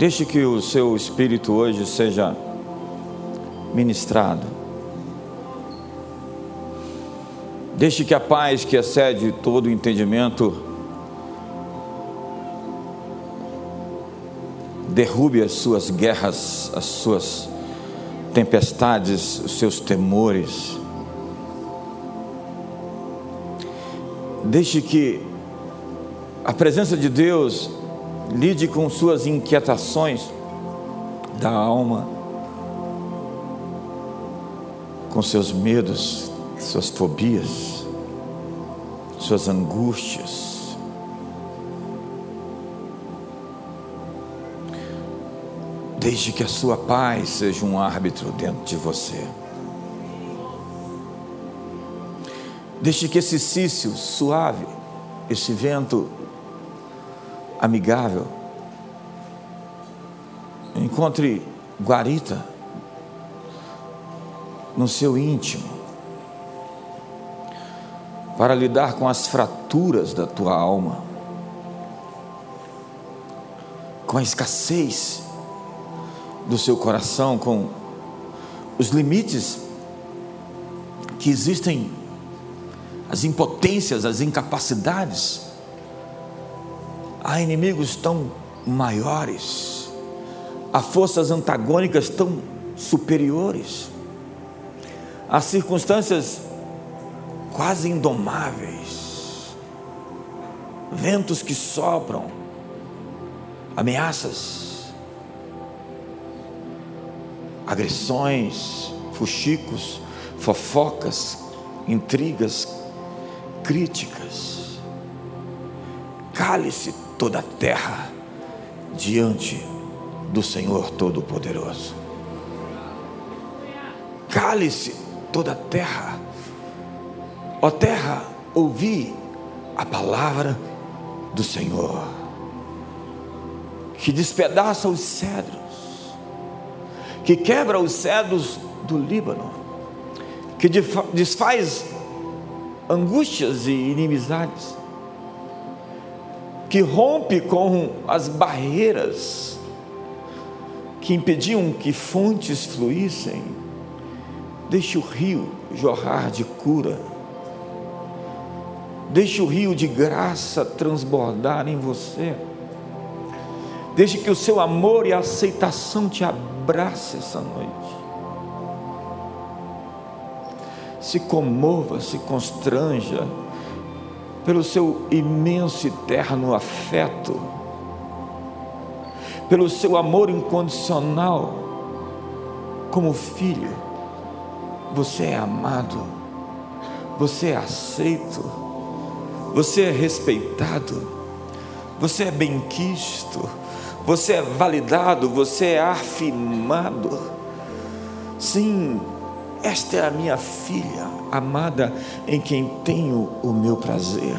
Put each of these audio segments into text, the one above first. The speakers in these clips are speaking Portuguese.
Deixe que o seu espírito hoje seja ministrado. Deixe que a paz que excede todo o entendimento derrube as suas guerras, as suas tempestades, os seus temores. Deixe que a presença de Deus lide com suas inquietações da alma, com seus medos, suas fobias, suas angústias. Desde que a sua paz seja um árbitro dentro de você. Deixe que esse cício suave, esse vento amigável, encontre guarita no seu íntimo, para lidar com as fraturas da tua alma, com a escassez do seu coração, com os limites que existem, as impotências, as incapacidades há inimigos tão maiores, há forças antagônicas tão superiores, há circunstâncias quase indomáveis, ventos que sopram, ameaças, agressões, fuxicos, fofocas, intrigas, críticas. Cale-se toda a terra diante do Senhor Todo-Poderoso. Cale-se toda a terra. Ó terra, ouvi a palavra do Senhor, que despedaça os cedros, que quebra os cedros do Líbano, que desfaz angústias e inimizades que rompe com as barreiras que impediam que fontes fluíssem. Deixe o rio jorrar de cura. Deixe o rio de graça transbordar em você. Deixe que o seu amor e aceitação te abrace essa noite. Se comova, se constranja pelo seu imenso e eterno afeto, pelo seu amor incondicional, como filho, você é amado, você é aceito, você é respeitado, você é benquisto, você é validado, você é afirmado. Sim, esta é a minha filha amada em quem tenho o meu prazer.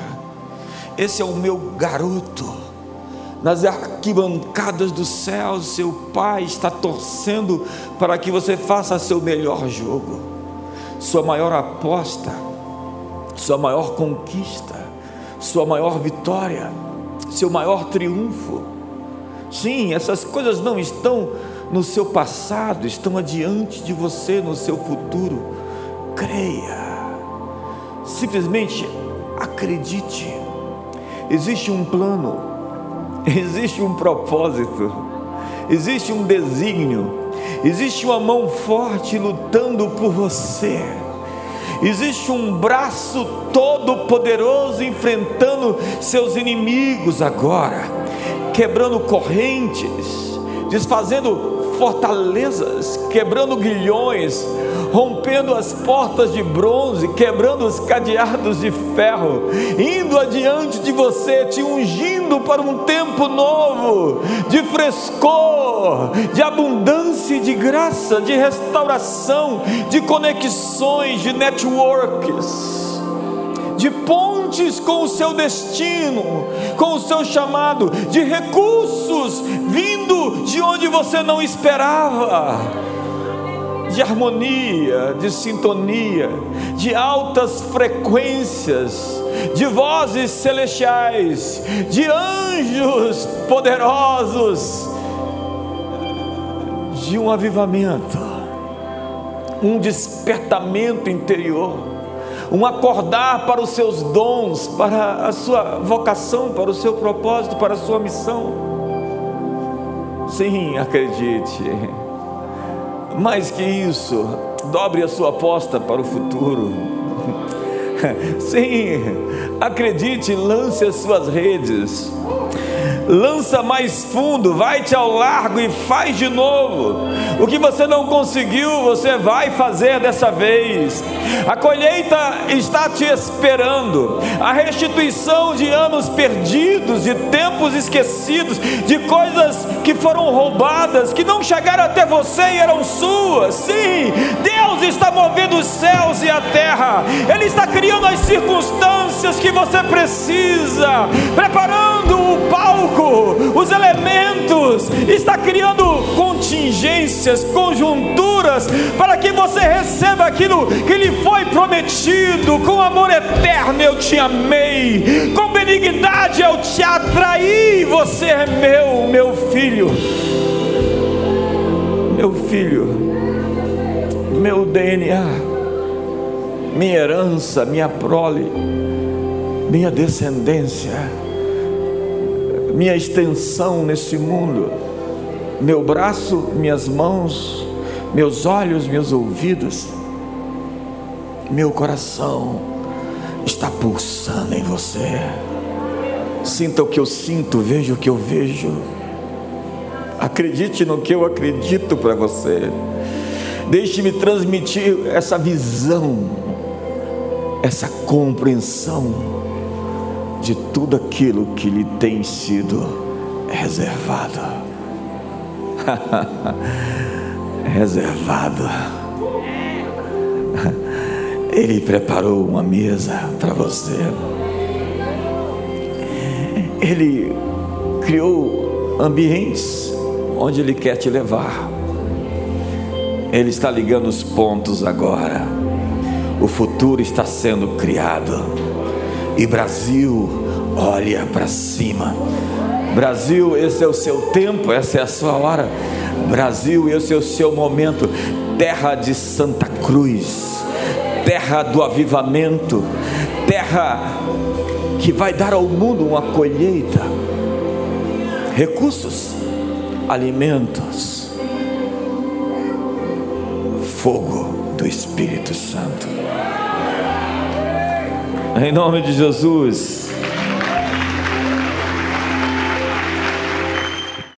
Esse é o meu garoto. Nas arquibancadas do céu, seu pai está torcendo para que você faça seu melhor jogo, sua maior aposta, sua maior conquista, sua maior vitória, seu maior triunfo. Sim, essas coisas não estão no seu passado, estão adiante de você no seu futuro. Creia, simplesmente acredite. Existe um plano, existe um propósito, existe um desígnio, existe uma mão forte lutando por você. Existe um braço todo poderoso enfrentando seus inimigos agora, quebrando correntes, desfazendo fortalezas, quebrando guilhões, rompendo as portas de bronze, quebrando os cadeados de ferro, indo adiante de você, te ungindo para um tempo novo, de frescor, de abundância e de graça, de restauração, de conexões, de networks de com o seu destino, com o seu chamado, de recursos vindo de onde você não esperava, de harmonia, de sintonia, de altas frequências, de vozes celestiais, de anjos poderosos de um avivamento, um despertamento interior, um acordar para os seus dons, para a sua vocação, para o seu propósito, para a sua missão. Sim, acredite. Mais que isso, dobre a sua aposta para o futuro. Sim, acredite, lance as suas redes lança mais fundo, vai-te ao largo e faz de novo. O que você não conseguiu, você vai fazer dessa vez. A colheita está te esperando, a restituição de anos perdidos, de tempos esquecidos, de coisas que foram roubadas, que não chegaram até você e eram suas. Sim, Deus está movendo os céus e a terra, Ele está criando as circunstâncias que você precisa, preparando o palco os elementos, está criando contingências, conjunturas, para que você receba aquilo que lhe foi prometido. Com amor eterno eu te amei, com benignidade eu te atraí. Você é meu, meu filho, meu filho, meu DNA, minha herança, minha prole, minha descendência minha extensão nesse mundo, meu braço, minhas mãos, meus olhos, meus ouvidos, meu coração está pulsando em você. Sinta o que eu sinto, veja o que eu vejo. Acredite no que eu acredito para você. Deixe-me transmitir essa visão, essa compreensão de tudo aquilo que lhe tem sido reservado. reservado. Ele preparou uma mesa para você. Ele criou ambientes onde Ele quer te levar. Ele está ligando os pontos agora. O futuro está sendo criado e Brasil, olha para cima. Brasil, esse é o seu tempo, essa é a sua hora. Brasil, esse é o seu momento. Terra de Santa Cruz, terra do avivamento, terra que vai dar ao mundo uma colheita, recursos, alimentos, fogo do Espírito Santo. Em nome de Jesus.